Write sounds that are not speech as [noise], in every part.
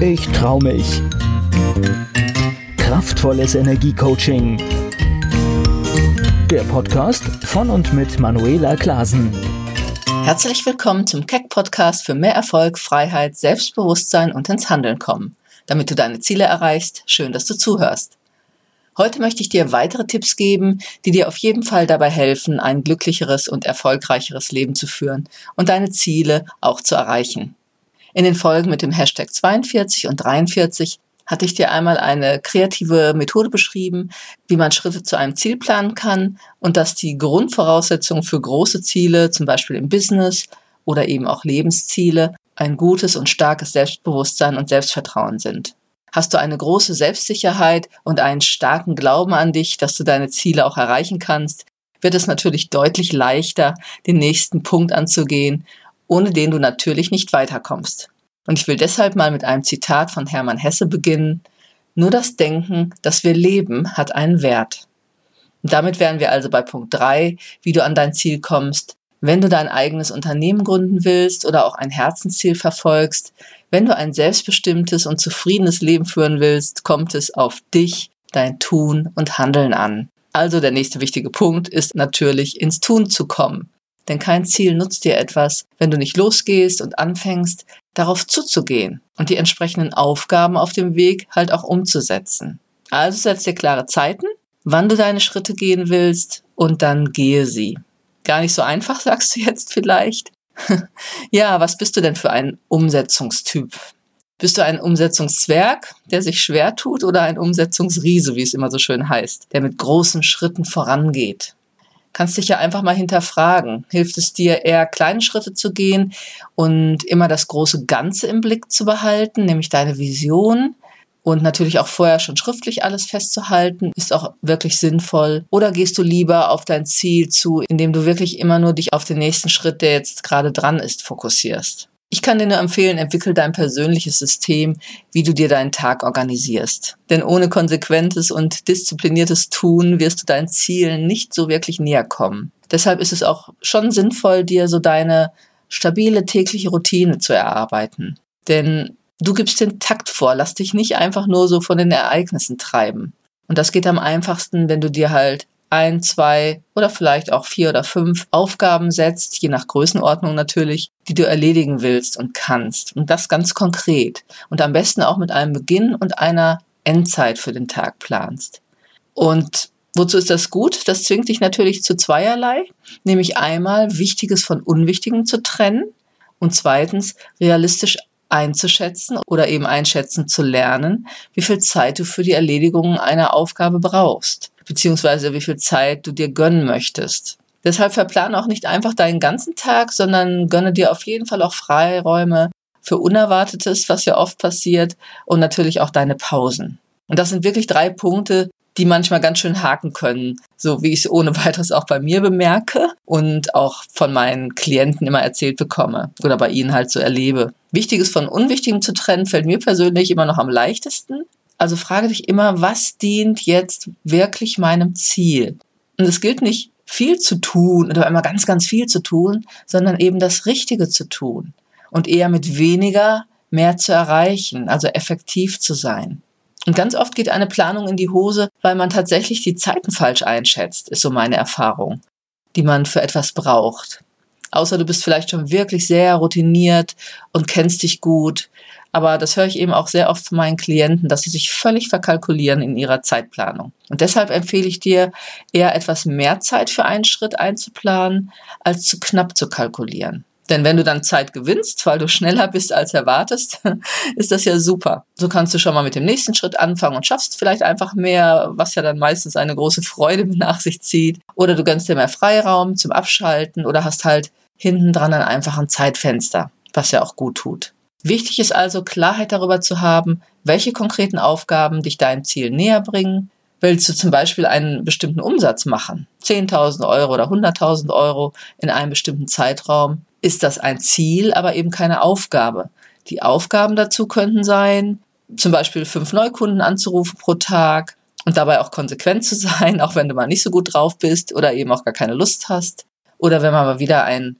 Ich trau mich. Kraftvolles Energiecoaching. Der Podcast von und mit Manuela Klasen. Herzlich willkommen zum Keck Podcast für mehr Erfolg, Freiheit, Selbstbewusstsein und ins Handeln kommen. Damit du deine Ziele erreichst, schön, dass du zuhörst. Heute möchte ich dir weitere Tipps geben, die dir auf jeden Fall dabei helfen, ein glücklicheres und erfolgreicheres Leben zu führen und deine Ziele auch zu erreichen. In den Folgen mit dem Hashtag 42 und 43 hatte ich dir einmal eine kreative Methode beschrieben, wie man Schritte zu einem Ziel planen kann und dass die Grundvoraussetzungen für große Ziele, zum Beispiel im Business oder eben auch Lebensziele, ein gutes und starkes Selbstbewusstsein und Selbstvertrauen sind. Hast du eine große Selbstsicherheit und einen starken Glauben an dich, dass du deine Ziele auch erreichen kannst, wird es natürlich deutlich leichter, den nächsten Punkt anzugehen ohne den du natürlich nicht weiterkommst. Und ich will deshalb mal mit einem Zitat von Hermann Hesse beginnen. Nur das Denken, das wir leben, hat einen Wert. Und damit wären wir also bei Punkt drei, wie du an dein Ziel kommst. Wenn du dein eigenes Unternehmen gründen willst oder auch ein Herzensziel verfolgst, wenn du ein selbstbestimmtes und zufriedenes Leben führen willst, kommt es auf dich, dein Tun und Handeln an. Also der nächste wichtige Punkt ist natürlich ins Tun zu kommen. Denn kein Ziel nutzt dir etwas, wenn du nicht losgehst und anfängst, darauf zuzugehen und die entsprechenden Aufgaben auf dem Weg halt auch umzusetzen. Also setz dir klare Zeiten, wann du deine Schritte gehen willst und dann gehe sie. Gar nicht so einfach, [laughs] sagst du jetzt vielleicht. [laughs] ja, was bist du denn für ein Umsetzungstyp? Bist du ein Umsetzungszwerg, der sich schwer tut, oder ein Umsetzungsriese, wie es immer so schön heißt, der mit großen Schritten vorangeht? Kannst dich ja einfach mal hinterfragen. Hilft es dir eher kleine Schritte zu gehen und immer das große Ganze im Blick zu behalten, nämlich deine Vision? Und natürlich auch vorher schon schriftlich alles festzuhalten, ist auch wirklich sinnvoll. Oder gehst du lieber auf dein Ziel zu, indem du wirklich immer nur dich auf den nächsten Schritt, der jetzt gerade dran ist, fokussierst? Ich kann dir nur empfehlen, entwickel dein persönliches System, wie du dir deinen Tag organisierst. Denn ohne konsequentes und diszipliniertes Tun wirst du deinen Zielen nicht so wirklich näher kommen. Deshalb ist es auch schon sinnvoll, dir so deine stabile tägliche Routine zu erarbeiten. Denn du gibst den Takt vor, lass dich nicht einfach nur so von den Ereignissen treiben. Und das geht am einfachsten, wenn du dir halt ein, zwei oder vielleicht auch vier oder fünf Aufgaben setzt, je nach Größenordnung natürlich, die du erledigen willst und kannst. Und das ganz konkret. Und am besten auch mit einem Beginn und einer Endzeit für den Tag planst. Und wozu ist das gut? Das zwingt dich natürlich zu zweierlei, nämlich einmal Wichtiges von Unwichtigem zu trennen und zweitens realistisch einzuschätzen oder eben einschätzen zu lernen, wie viel Zeit du für die Erledigung einer Aufgabe brauchst beziehungsweise wie viel Zeit du dir gönnen möchtest. Deshalb verplane auch nicht einfach deinen ganzen Tag, sondern gönne dir auf jeden Fall auch Freiräume für Unerwartetes, was ja oft passiert, und natürlich auch deine Pausen. Und das sind wirklich drei Punkte, die manchmal ganz schön haken können, so wie ich es ohne weiteres auch bei mir bemerke und auch von meinen Klienten immer erzählt bekomme oder bei ihnen halt so erlebe. Wichtiges von Unwichtigem zu trennen fällt mir persönlich immer noch am leichtesten. Also frage dich immer, was dient jetzt wirklich meinem Ziel? Und es gilt nicht viel zu tun oder immer ganz, ganz viel zu tun, sondern eben das Richtige zu tun und eher mit weniger mehr zu erreichen, also effektiv zu sein. Und ganz oft geht eine Planung in die Hose, weil man tatsächlich die Zeiten falsch einschätzt, ist so meine Erfahrung, die man für etwas braucht. Außer du bist vielleicht schon wirklich sehr routiniert und kennst dich gut, aber das höre ich eben auch sehr oft von meinen Klienten, dass sie sich völlig verkalkulieren in ihrer Zeitplanung. Und deshalb empfehle ich dir, eher etwas mehr Zeit für einen Schritt einzuplanen, als zu knapp zu kalkulieren. Denn wenn du dann Zeit gewinnst, weil du schneller bist als erwartest, [laughs] ist das ja super. So kannst du schon mal mit dem nächsten Schritt anfangen und schaffst vielleicht einfach mehr, was ja dann meistens eine große Freude [laughs] nach sich zieht. Oder du gönnst dir mehr Freiraum zum Abschalten oder hast halt hinten dran ein einfaches Zeitfenster, was ja auch gut tut. Wichtig ist also, Klarheit darüber zu haben, welche konkreten Aufgaben dich deinem Ziel näher bringen. Willst du zum Beispiel einen bestimmten Umsatz machen, 10.000 Euro oder 100.000 Euro in einem bestimmten Zeitraum, ist das ein Ziel, aber eben keine Aufgabe. Die Aufgaben dazu könnten sein, zum Beispiel fünf Neukunden anzurufen pro Tag und dabei auch konsequent zu sein, [laughs] auch wenn du mal nicht so gut drauf bist oder eben auch gar keine Lust hast. Oder wenn man mal wieder ein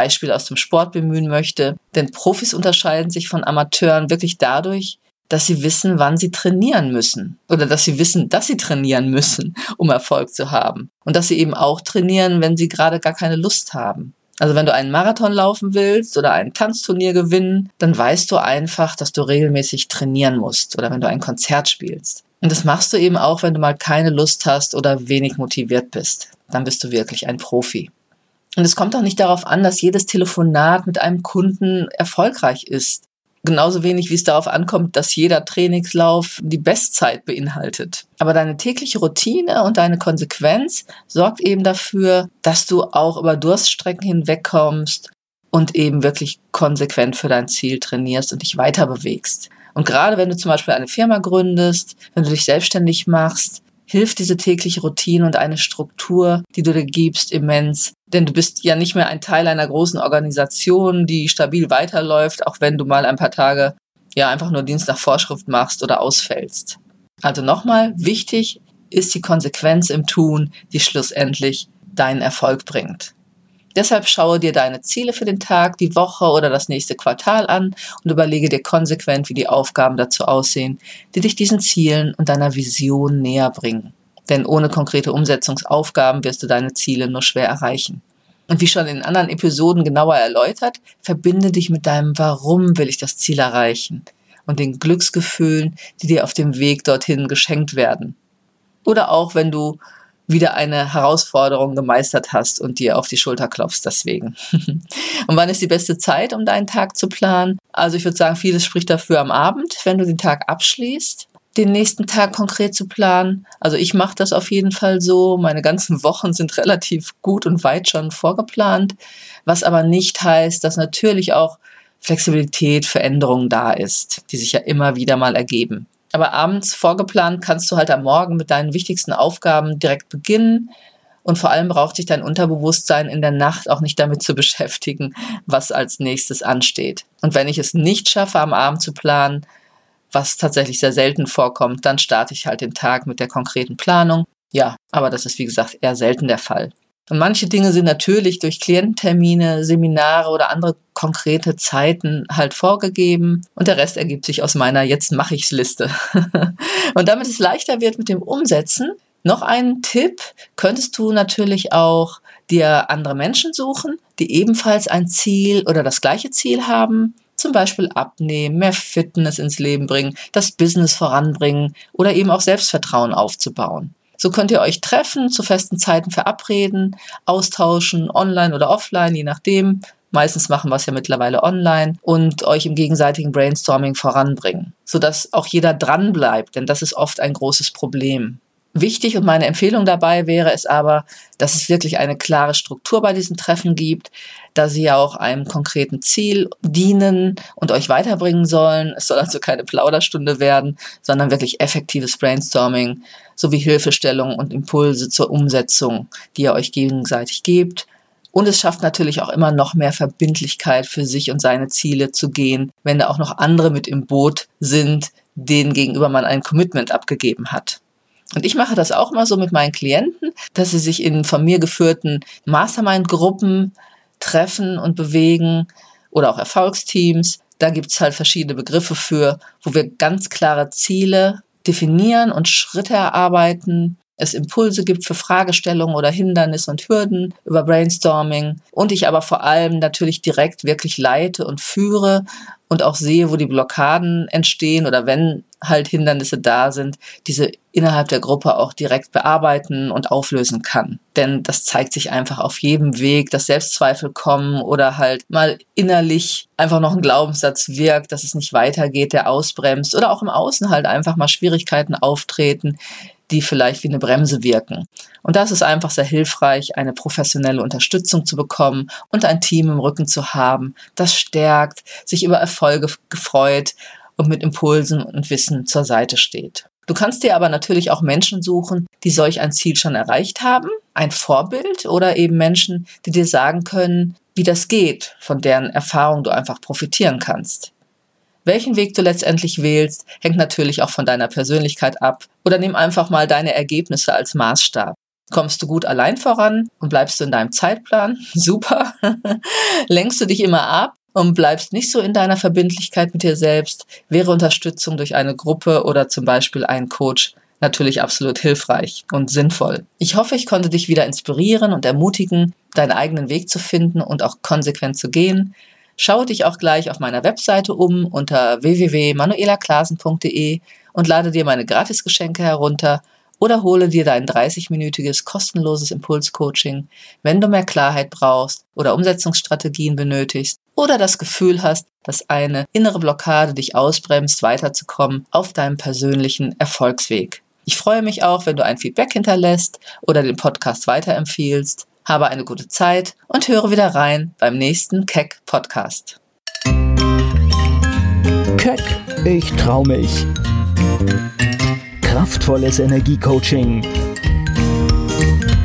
Beispiel aus dem Sport bemühen möchte. Denn Profis unterscheiden sich von Amateuren wirklich dadurch, dass sie wissen, wann sie trainieren müssen oder dass sie wissen, dass sie trainieren müssen, um Erfolg zu haben. Und dass sie eben auch trainieren, wenn sie gerade gar keine Lust haben. Also wenn du einen Marathon laufen willst oder ein Tanzturnier gewinnen, dann weißt du einfach, dass du regelmäßig trainieren musst oder wenn du ein Konzert spielst. Und das machst du eben auch, wenn du mal keine Lust hast oder wenig motiviert bist. Dann bist du wirklich ein Profi. Und es kommt auch nicht darauf an, dass jedes Telefonat mit einem Kunden erfolgreich ist. Genauso wenig wie es darauf ankommt, dass jeder Trainingslauf die Bestzeit beinhaltet. Aber deine tägliche Routine und deine Konsequenz sorgt eben dafür, dass du auch über Durststrecken hinwegkommst und eben wirklich konsequent für dein Ziel trainierst und dich weiter bewegst. Und gerade wenn du zum Beispiel eine Firma gründest, wenn du dich selbstständig machst, hilft diese tägliche Routine und eine Struktur, die du dir gibst, immens. Denn du bist ja nicht mehr ein Teil einer großen Organisation, die stabil weiterläuft, auch wenn du mal ein paar Tage ja einfach nur Dienst nach Vorschrift machst oder ausfällst. Also nochmal, wichtig ist die Konsequenz im Tun, die schlussendlich deinen Erfolg bringt. Deshalb schaue dir deine Ziele für den Tag, die Woche oder das nächste Quartal an und überlege dir konsequent, wie die Aufgaben dazu aussehen, die dich diesen Zielen und deiner Vision näher bringen. Denn ohne konkrete Umsetzungsaufgaben wirst du deine Ziele nur schwer erreichen. Und wie schon in anderen Episoden genauer erläutert, verbinde dich mit deinem Warum will ich das Ziel erreichen und den Glücksgefühlen, die dir auf dem Weg dorthin geschenkt werden. Oder auch wenn du wieder eine Herausforderung gemeistert hast und dir auf die Schulter klopfst deswegen. [laughs] und wann ist die beste Zeit, um deinen Tag zu planen? Also ich würde sagen, vieles spricht dafür am Abend, wenn du den Tag abschließt den nächsten Tag konkret zu planen. Also ich mache das auf jeden Fall so. Meine ganzen Wochen sind relativ gut und weit schon vorgeplant, was aber nicht heißt, dass natürlich auch Flexibilität, Veränderungen da ist, die sich ja immer wieder mal ergeben. Aber abends vorgeplant kannst du halt am Morgen mit deinen wichtigsten Aufgaben direkt beginnen. Und vor allem braucht sich dein Unterbewusstsein in der Nacht auch nicht damit zu [laughs] beschäftigen, was als nächstes ansteht. Und wenn ich es nicht schaffe, am Abend zu planen, was tatsächlich sehr selten vorkommt, dann starte ich halt den Tag mit der konkreten Planung. Ja, aber das ist wie gesagt eher selten der Fall. Und manche Dinge sind natürlich durch Kliententermine, Seminare oder andere konkrete Zeiten halt vorgegeben und der Rest ergibt sich aus meiner Jetzt mache ich's Liste. [laughs] und damit es leichter wird mit dem Umsetzen, noch einen Tipp, könntest du natürlich auch dir andere Menschen suchen, die ebenfalls ein Ziel oder das gleiche Ziel haben, zum Beispiel abnehmen, mehr Fitness ins Leben bringen, das Business voranbringen oder eben auch Selbstvertrauen aufzubauen. So könnt ihr euch treffen, zu festen Zeiten verabreden, austauschen, online oder offline, je nachdem. Meistens machen wir es ja mittlerweile online und euch im gegenseitigen Brainstorming voranbringen, sodass auch jeder dran bleibt, denn das ist oft ein großes Problem. Wichtig und meine Empfehlung dabei wäre es aber, dass es wirklich eine klare Struktur bei diesen Treffen gibt, da sie ja auch einem konkreten Ziel dienen und euch weiterbringen sollen. Es soll also keine Plauderstunde werden, sondern wirklich effektives Brainstorming sowie Hilfestellungen und Impulse zur Umsetzung, die ihr euch gegenseitig gebt. Und es schafft natürlich auch immer noch mehr Verbindlichkeit für sich und seine Ziele zu gehen, wenn da auch noch andere mit im Boot sind, denen gegenüber man ein Commitment abgegeben hat. Und ich mache das auch immer so mit meinen Klienten, dass sie sich in von mir geführten Mastermind-Gruppen treffen und bewegen oder auch Erfolgsteams. Da gibt's halt verschiedene Begriffe für, wo wir ganz klare Ziele definieren und Schritte erarbeiten. Es Impulse gibt für Fragestellungen oder Hindernisse und Hürden über Brainstorming. Und ich aber vor allem natürlich direkt wirklich leite und führe und auch sehe, wo die Blockaden entstehen oder wenn halt Hindernisse da sind, diese innerhalb der Gruppe auch direkt bearbeiten und auflösen kann. Denn das zeigt sich einfach auf jedem Weg, dass Selbstzweifel kommen oder halt mal innerlich einfach noch ein Glaubenssatz wirkt, dass es nicht weitergeht, der ausbremst oder auch im Außen halt einfach mal Schwierigkeiten auftreten, die vielleicht wie eine Bremse wirken. Und das ist einfach sehr hilfreich, eine professionelle Unterstützung zu bekommen und ein Team im Rücken zu haben, das stärkt, sich über Erfolge gefreut und mit Impulsen und Wissen zur Seite steht. Du kannst dir aber natürlich auch Menschen suchen, die solch ein Ziel schon erreicht haben, ein Vorbild oder eben Menschen, die dir sagen können, wie das geht, von deren Erfahrung du einfach profitieren kannst. Welchen Weg du letztendlich wählst, hängt natürlich auch von deiner Persönlichkeit ab oder nimm einfach mal deine Ergebnisse als Maßstab. Kommst du gut allein voran und bleibst du in deinem Zeitplan? [laughs] Super. [laughs] Lenkst du dich immer ab und bleibst nicht so in deiner Verbindlichkeit mit dir selbst? Wäre Unterstützung durch eine Gruppe oder zum Beispiel einen Coach natürlich absolut hilfreich und sinnvoll. Ich hoffe, ich konnte dich wieder inspirieren und ermutigen, deinen eigenen Weg zu finden und auch konsequent zu gehen. Schaue dich auch gleich auf meiner Webseite um unter www.manuelaklasen.de und lade dir meine Gratisgeschenke herunter oder hole dir dein 30-minütiges kostenloses Impulscoaching, wenn du mehr Klarheit brauchst oder Umsetzungsstrategien benötigst oder das Gefühl hast, dass eine innere Blockade dich ausbremst, weiterzukommen auf deinem persönlichen Erfolgsweg. Ich freue mich auch, wenn du ein Feedback hinterlässt oder den Podcast weiterempfiehlst. Habe eine gute Zeit und höre wieder rein beim nächsten Keck Podcast. Keck, ich trau mich. Kraftvolles Energiecoaching.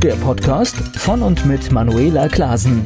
Der Podcast von und mit Manuela Klasen.